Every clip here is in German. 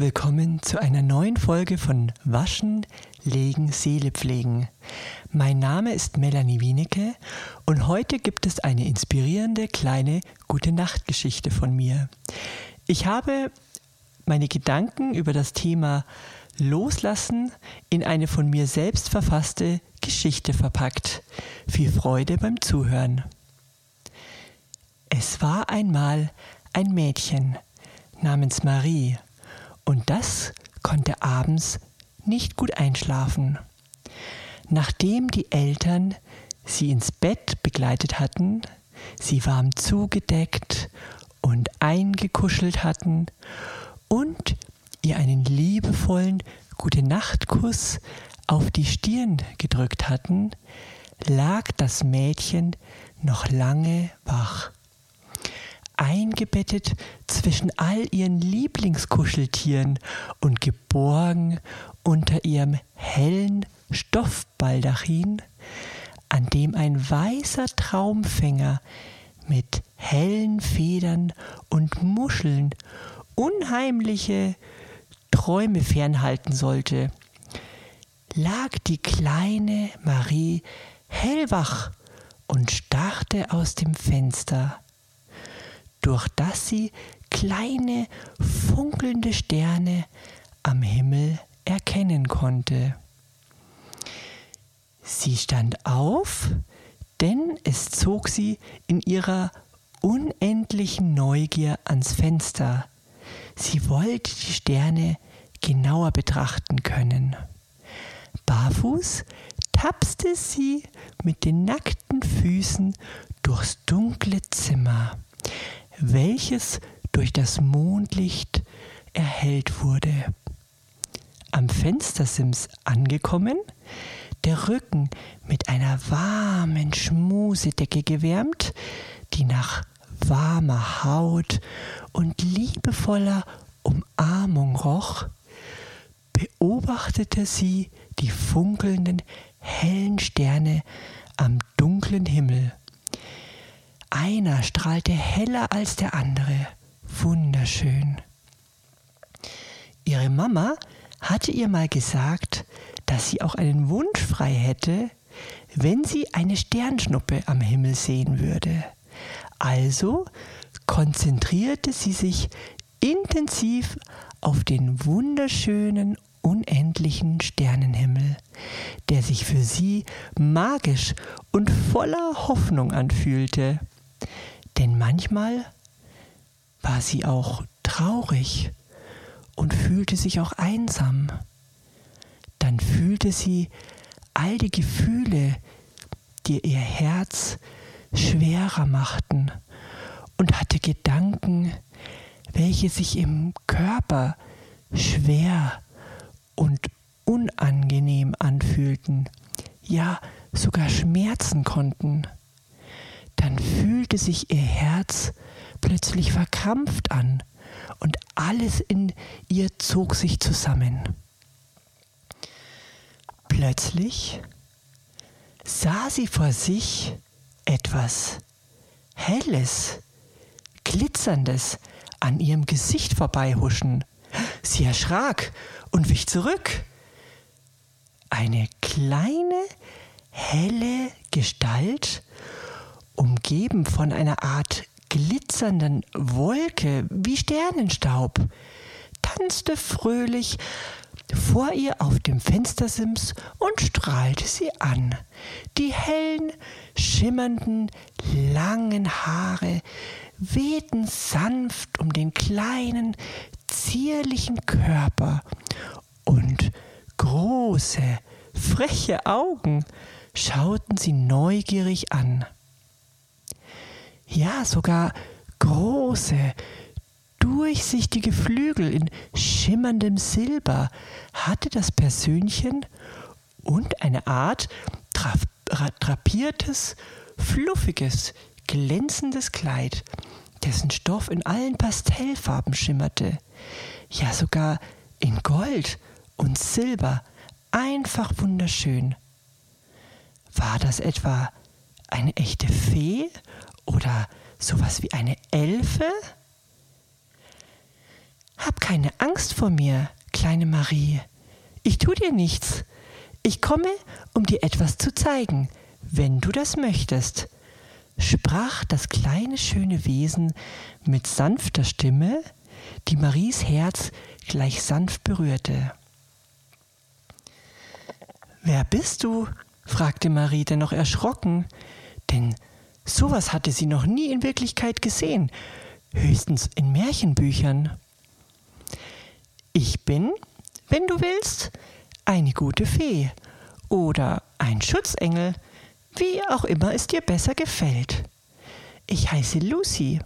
Willkommen zu einer neuen Folge von Waschen, Legen, Seele pflegen. Mein Name ist Melanie Wienecke und heute gibt es eine inspirierende kleine Gute Nacht Geschichte von mir. Ich habe meine Gedanken über das Thema Loslassen in eine von mir selbst verfasste Geschichte verpackt. Viel Freude beim Zuhören. Es war einmal ein Mädchen namens Marie und das konnte abends nicht gut einschlafen. Nachdem die Eltern sie ins Bett begleitet hatten, sie warm zugedeckt und eingekuschelt hatten und ihr einen liebevollen Gute Nachtkuss auf die Stirn gedrückt hatten, lag das Mädchen noch lange wach eingebettet zwischen all ihren Lieblingskuscheltieren und geborgen unter ihrem hellen Stoffbaldachin, an dem ein weißer Traumfänger mit hellen Federn und Muscheln unheimliche Träume fernhalten sollte, lag die kleine Marie hellwach und starrte aus dem Fenster durch das sie kleine funkelnde Sterne am Himmel erkennen konnte. Sie stand auf, denn es zog sie in ihrer unendlichen Neugier ans Fenster. Sie wollte die Sterne genauer betrachten können. Barfuß tapste sie mit den nackten Füßen durchs dunkle Zimmer welches durch das Mondlicht erhellt wurde. Am Fenstersims angekommen, der Rücken mit einer warmen Schmusedecke gewärmt, die nach warmer Haut und liebevoller Umarmung roch, beobachtete sie die funkelnden hellen Sterne am dunklen Himmel einer strahlte heller als der andere. Wunderschön. Ihre Mama hatte ihr mal gesagt, dass sie auch einen Wunsch frei hätte, wenn sie eine Sternschnuppe am Himmel sehen würde. Also konzentrierte sie sich intensiv auf den wunderschönen, unendlichen Sternenhimmel, der sich für sie magisch und voller Hoffnung anfühlte. Denn manchmal war sie auch traurig und fühlte sich auch einsam. Dann fühlte sie all die Gefühle, die ihr Herz schwerer machten und hatte Gedanken, welche sich im Körper schwer und unangenehm anfühlten, ja sogar schmerzen konnten dann fühlte sich ihr Herz plötzlich verkrampft an und alles in ihr zog sich zusammen. Plötzlich sah sie vor sich etwas Helles, Glitzerndes an ihrem Gesicht vorbeihuschen. Sie erschrak und wich zurück. Eine kleine, helle Gestalt umgeben von einer Art glitzernden Wolke wie Sternenstaub, tanzte fröhlich vor ihr auf dem Fenstersims und strahlte sie an. Die hellen, schimmernden, langen Haare wehten sanft um den kleinen, zierlichen Körper und große, freche Augen schauten sie neugierig an. Ja, sogar große, durchsichtige Flügel in schimmerndem Silber hatte das Persönchen und eine Art drapiertes, fluffiges, glänzendes Kleid, dessen Stoff in allen Pastellfarben schimmerte, ja sogar in Gold und Silber, einfach wunderschön. War das etwa eine echte Fee oder sowas wie eine Elfe? Hab keine Angst vor mir, kleine Marie. Ich tu dir nichts. Ich komme, um dir etwas zu zeigen, wenn du das möchtest, sprach das kleine schöne Wesen mit sanfter Stimme, die Maries Herz gleich sanft berührte. Wer bist du? Fragte Marie dennoch erschrocken, denn sowas hatte sie noch nie in Wirklichkeit gesehen, höchstens in Märchenbüchern. Ich bin, wenn du willst, eine gute Fee oder ein Schutzengel, wie auch immer es dir besser gefällt. Ich heiße Lucy.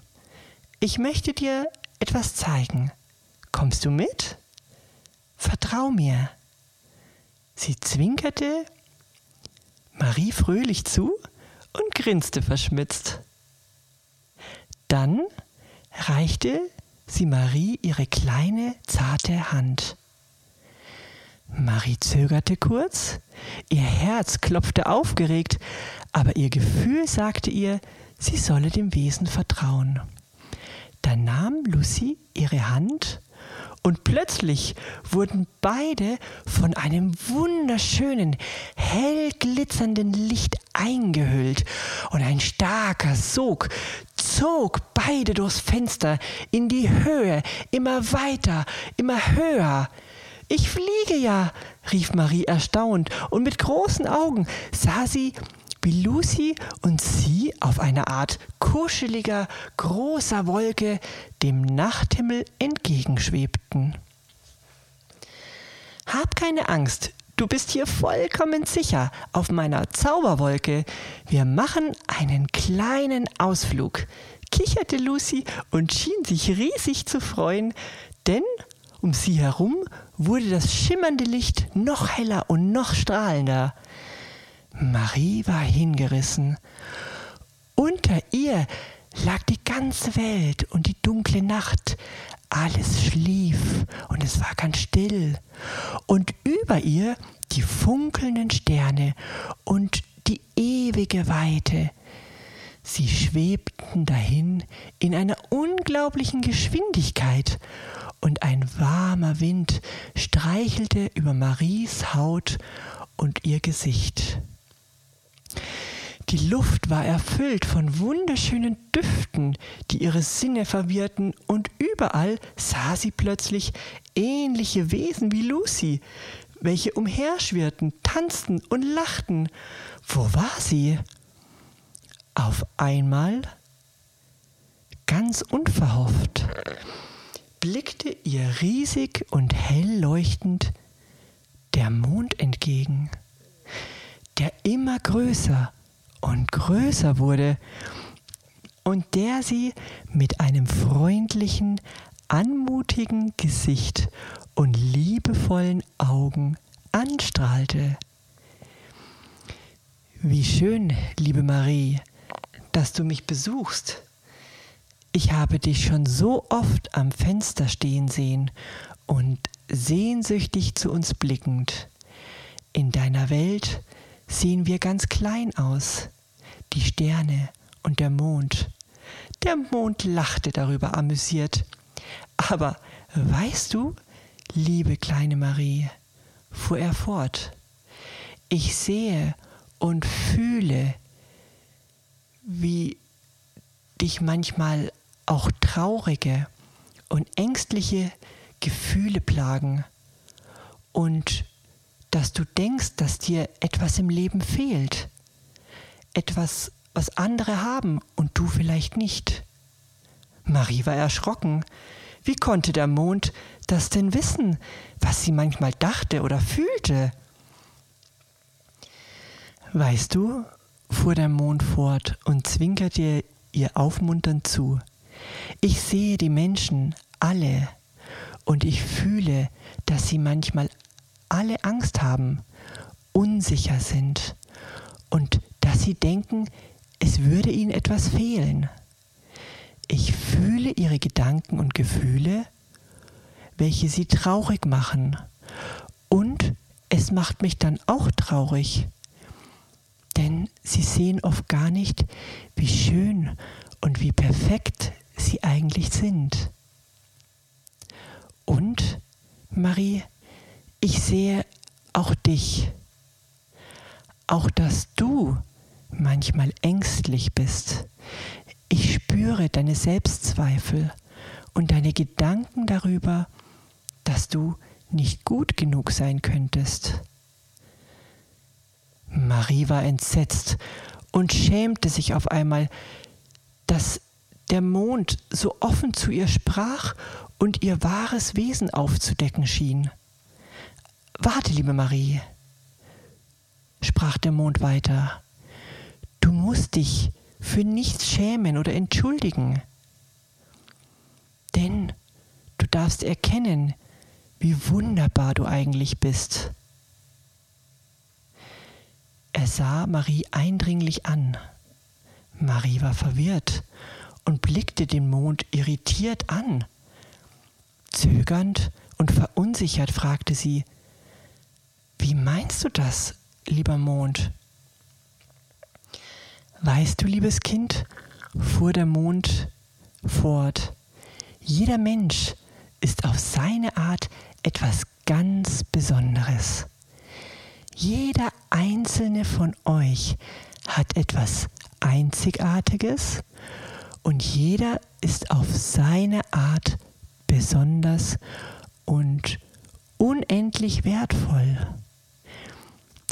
Ich möchte dir etwas zeigen. Kommst du mit? Vertrau mir. Sie zwinkerte Marie fröhlich zu und grinste verschmitzt. Dann reichte sie Marie ihre kleine, zarte Hand. Marie zögerte kurz, ihr Herz klopfte aufgeregt, aber ihr Gefühl sagte ihr, sie solle dem Wesen vertrauen. Da nahm Lucy ihre Hand und plötzlich wurden beide von einem wunderschönen, hell glitzernden Licht eingehüllt und ein starker Sog zog beide durchs Fenster in die Höhe, immer weiter, immer höher. Ich fliege ja, rief Marie erstaunt, und mit großen Augen sah sie, wie Lucy und sie auf einer Art kuscheliger, großer Wolke dem Nachthimmel entgegenschwebten. Hab keine Angst, du bist hier vollkommen sicher auf meiner Zauberwolke. Wir machen einen kleinen Ausflug, kicherte Lucy und schien sich riesig zu freuen, denn um sie herum wurde das schimmernde Licht noch heller und noch strahlender. Marie war hingerissen. Unter ihr lag die ganze Welt und die dunkle Nacht. Alles schlief und es war ganz still. Und über ihr die funkelnden Sterne und die ewige Weite. Sie schwebten dahin in einer unglaublichen Geschwindigkeit und ein warmer Wind streichelte über Maries Haut und ihr Gesicht. Die Luft war erfüllt von wunderschönen Düften, die ihre Sinne verwirrten, und überall sah sie plötzlich ähnliche Wesen wie Lucy, welche umherschwirrten, tanzten und lachten. Wo war sie? Auf einmal, ganz unverhofft, blickte ihr riesig und hell leuchtend der Mond entgegen, der immer größer und größer wurde und der sie mit einem freundlichen, anmutigen Gesicht und liebevollen Augen anstrahlte. Wie schön, liebe Marie, dass du mich besuchst. Ich habe dich schon so oft am Fenster stehen sehen und sehnsüchtig zu uns blickend. In deiner Welt sehen wir ganz klein aus, die Sterne und der Mond. Der Mond lachte darüber amüsiert. Aber weißt du, liebe kleine Marie, fuhr er fort, ich sehe und fühle, wie dich manchmal auch traurige und ängstliche Gefühle plagen und dass du denkst, dass dir etwas im Leben fehlt, etwas, was andere haben und du vielleicht nicht. Marie war erschrocken. Wie konnte der Mond das denn wissen, was sie manchmal dachte oder fühlte? Weißt du, fuhr der Mond fort und zwinkerte ihr aufmunternd zu, ich sehe die Menschen alle und ich fühle, dass sie manchmal alle Angst haben, unsicher sind und dass sie denken, es würde ihnen etwas fehlen. Ich fühle ihre Gedanken und Gefühle, welche sie traurig machen. Und es macht mich dann auch traurig, denn sie sehen oft gar nicht, wie schön und wie perfekt sie eigentlich sind. Und, Marie, ich sehe auch dich, auch dass du manchmal ängstlich bist. Ich spüre deine Selbstzweifel und deine Gedanken darüber, dass du nicht gut genug sein könntest. Marie war entsetzt und schämte sich auf einmal, dass der Mond so offen zu ihr sprach und ihr wahres Wesen aufzudecken schien. Warte, liebe Marie, sprach der Mond weiter, du musst dich für nichts schämen oder entschuldigen, denn du darfst erkennen, wie wunderbar du eigentlich bist. Er sah Marie eindringlich an. Marie war verwirrt und blickte den Mond irritiert an. Zögernd und verunsichert fragte sie, Wie meinst du das, lieber Mond? Weißt du, liebes Kind, fuhr der Mond fort, jeder Mensch ist auf seine Art etwas ganz Besonderes. Jeder einzelne von euch hat etwas Einzigartiges und jeder ist auf seine Art besonders und unendlich wertvoll.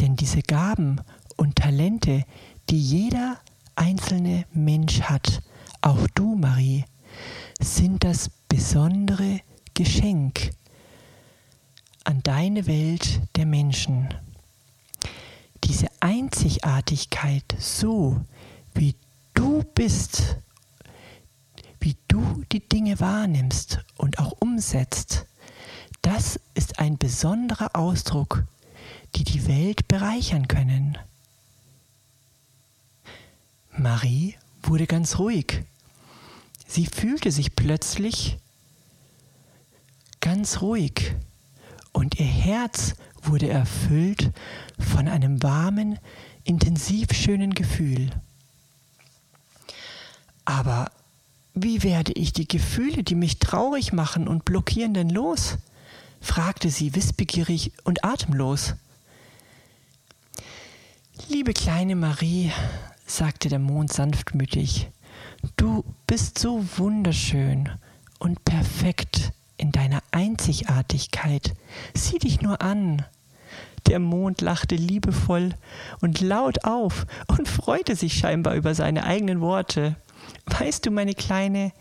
Denn diese Gaben und Talente, die jeder einzelne Mensch hat, auch du, Marie, sind das besondere Geschenk an deine Welt der Menschen. Diese Einzigartigkeit so, wie du bist, wie du die Dinge wahrnimmst und auch umsetzt, das ist ein besonderer Ausdruck, die die Welt bereichern können. Marie wurde ganz ruhig. Sie fühlte sich plötzlich ganz ruhig und ihr Herz wurde erfüllt von einem warmen, intensiv schönen Gefühl. Aber wie werde ich die Gefühle, die mich traurig machen und blockieren, denn los? fragte sie wissbegierig und atemlos. Liebe kleine Marie, sagte der Mond sanftmütig, du bist so wunderschön und perfekt in deiner Einzigartigkeit. Sieh dich nur an. Der Mond lachte liebevoll und laut auf und freute sich scheinbar über seine eigenen Worte. Weißt du, meine Kleine,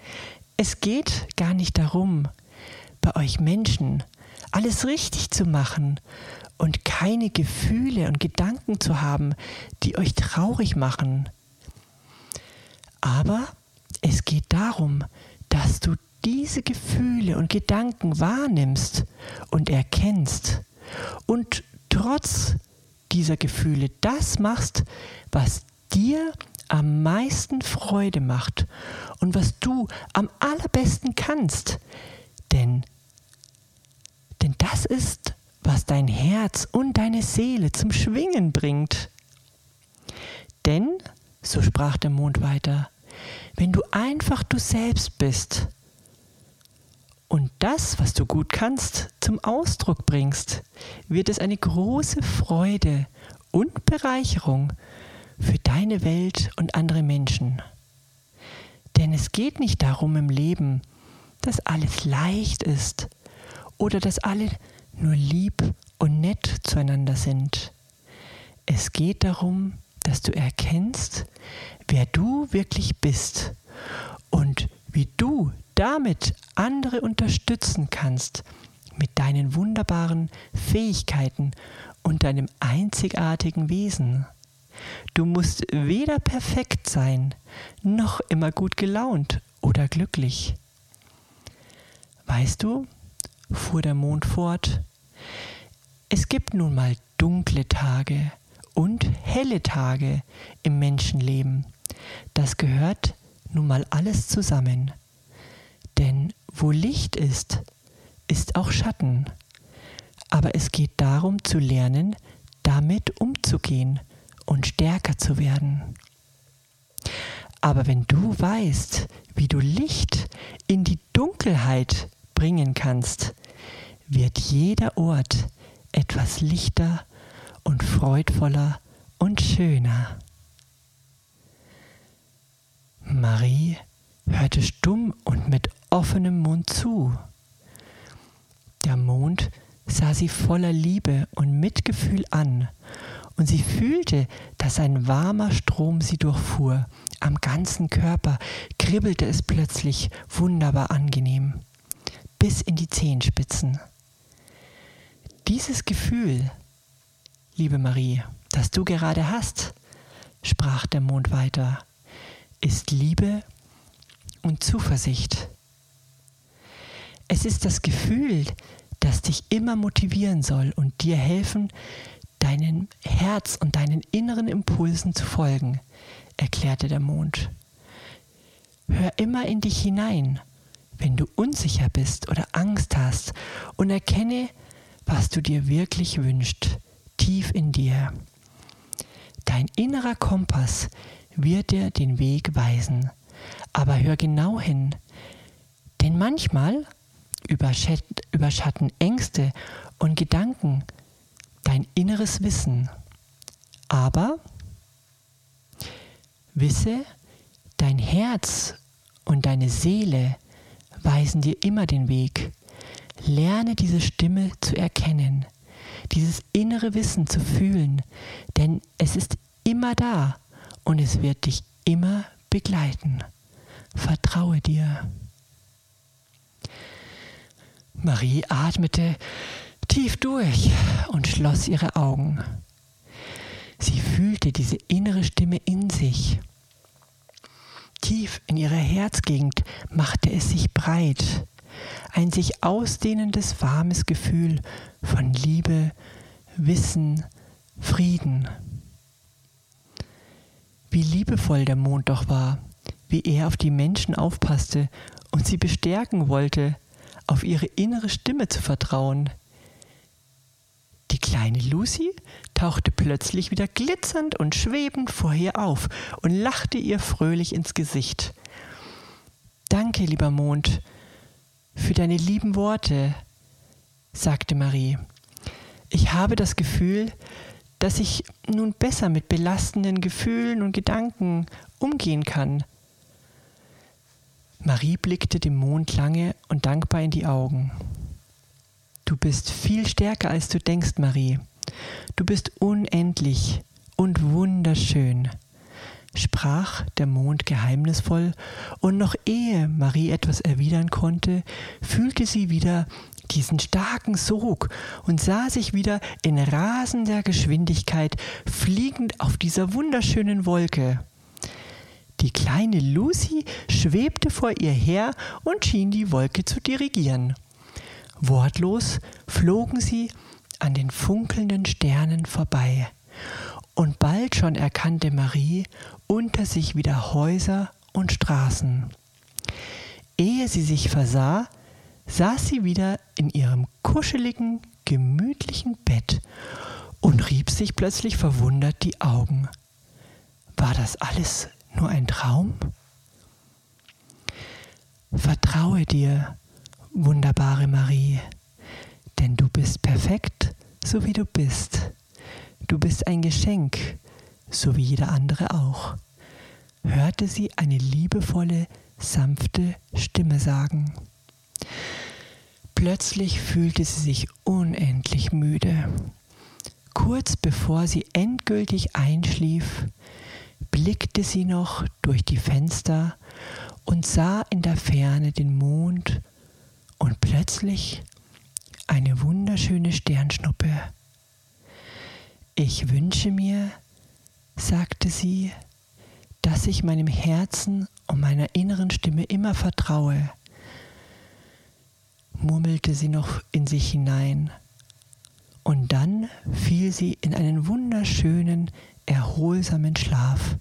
es geht gar nicht darum, bei euch Menschen alles richtig zu machen und keine Gefühle und Gedanken zu haben, die euch traurig machen. Aber es geht darum, dass du diese Gefühle und Gedanken wahrnimmst und erkennst und trotz dieser Gefühle das machst, was dir am meisten Freude macht und was du am allerbesten kannst. Denn, denn das ist, was dein Herz und deine Seele zum Schwingen bringt. Denn, so sprach der Mond weiter, wenn du einfach du selbst bist, und das, was du gut kannst, zum Ausdruck bringst, wird es eine große Freude und Bereicherung für deine Welt und andere Menschen. Denn es geht nicht darum im Leben, dass alles leicht ist oder dass alle nur lieb und nett zueinander sind. Es geht darum, dass du erkennst, wer du wirklich bist und wie du damit andere unterstützen kannst mit deinen wunderbaren Fähigkeiten und deinem einzigartigen Wesen. Du musst weder perfekt sein, noch immer gut gelaunt oder glücklich. Weißt du, fuhr der Mond fort, es gibt nun mal dunkle Tage und helle Tage im Menschenleben. Das gehört nun mal alles zusammen. Denn wo Licht ist, ist auch Schatten. Aber es geht darum zu lernen, damit umzugehen und stärker zu werden. Aber wenn du weißt, wie du Licht in die Dunkelheit bringen kannst, wird jeder Ort etwas lichter und freudvoller und schöner. Marie hörte stumm und mit offenem Mund zu. Der Mond sah sie voller Liebe und Mitgefühl an, und sie fühlte, dass ein warmer Strom sie durchfuhr. Am ganzen Körper kribbelte es plötzlich wunderbar angenehm, bis in die Zehenspitzen. Dieses Gefühl, liebe Marie, das du gerade hast, sprach der Mond weiter, ist Liebe und Zuversicht. Es ist das Gefühl, das dich immer motivieren soll und dir helfen, deinem Herz und deinen inneren Impulsen zu folgen, erklärte der Mond. Hör immer in dich hinein, wenn du unsicher bist oder Angst hast, und erkenne, was du dir wirklich wünschst, tief in dir. Dein innerer Kompass wird dir den Weg weisen, aber hör genau hin, denn manchmal überschatten Ängste und Gedanken dein inneres Wissen. Aber wisse, dein Herz und deine Seele weisen dir immer den Weg. Lerne diese Stimme zu erkennen, dieses innere Wissen zu fühlen, denn es ist immer da und es wird dich immer begleiten. Vertraue dir. Marie atmete tief durch und schloss ihre Augen. Sie fühlte diese innere Stimme in sich. Tief in ihrer Herzgegend machte es sich breit, ein sich ausdehnendes warmes Gefühl von Liebe, Wissen, Frieden. Wie liebevoll der Mond doch war, wie er auf die Menschen aufpasste und sie bestärken wollte, auf ihre innere Stimme zu vertrauen. Die kleine Lucy tauchte plötzlich wieder glitzernd und schwebend vor ihr auf und lachte ihr fröhlich ins Gesicht. Danke, lieber Mond, für deine lieben Worte, sagte Marie. Ich habe das Gefühl, dass ich nun besser mit belastenden Gefühlen und Gedanken umgehen kann. Marie blickte dem Mond lange und dankbar in die Augen. Du bist viel stärker, als du denkst, Marie. Du bist unendlich und wunderschön, sprach der Mond geheimnisvoll, und noch ehe Marie etwas erwidern konnte, fühlte sie wieder diesen starken Sog und sah sich wieder in rasender Geschwindigkeit fliegend auf dieser wunderschönen Wolke. Die kleine Lucy schwebte vor ihr her und schien die Wolke zu dirigieren. Wortlos flogen sie an den funkelnden Sternen vorbei, und bald schon erkannte Marie unter sich wieder Häuser und Straßen. Ehe sie sich versah, saß sie wieder in ihrem kuscheligen, gemütlichen Bett und rieb sich plötzlich verwundert die Augen. War das alles nur ein Traum? Vertraue dir, wunderbare Marie, denn du bist perfekt, so wie du bist. Du bist ein Geschenk, so wie jeder andere auch, hörte sie eine liebevolle, sanfte Stimme sagen. Plötzlich fühlte sie sich unendlich müde. Kurz bevor sie endgültig einschlief, blickte sie noch durch die Fenster und sah in der Ferne den Mond und plötzlich eine wunderschöne Sternschnuppe. Ich wünsche mir, sagte sie, dass ich meinem Herzen und meiner inneren Stimme immer vertraue, murmelte sie noch in sich hinein, und dann fiel sie in einen wunderschönen, erholsamen Schlaf,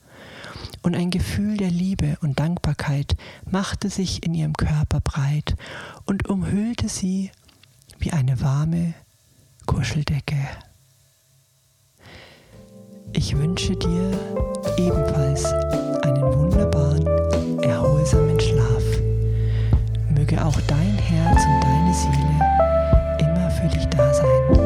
und ein Gefühl der Liebe und Dankbarkeit machte sich in ihrem Körper breit und umhüllte sie wie eine warme Kuscheldecke. Ich wünsche dir ebenfalls einen wunderbaren, erholsamen Schlaf. Möge auch dein Herz und deine Seele immer für dich da sein.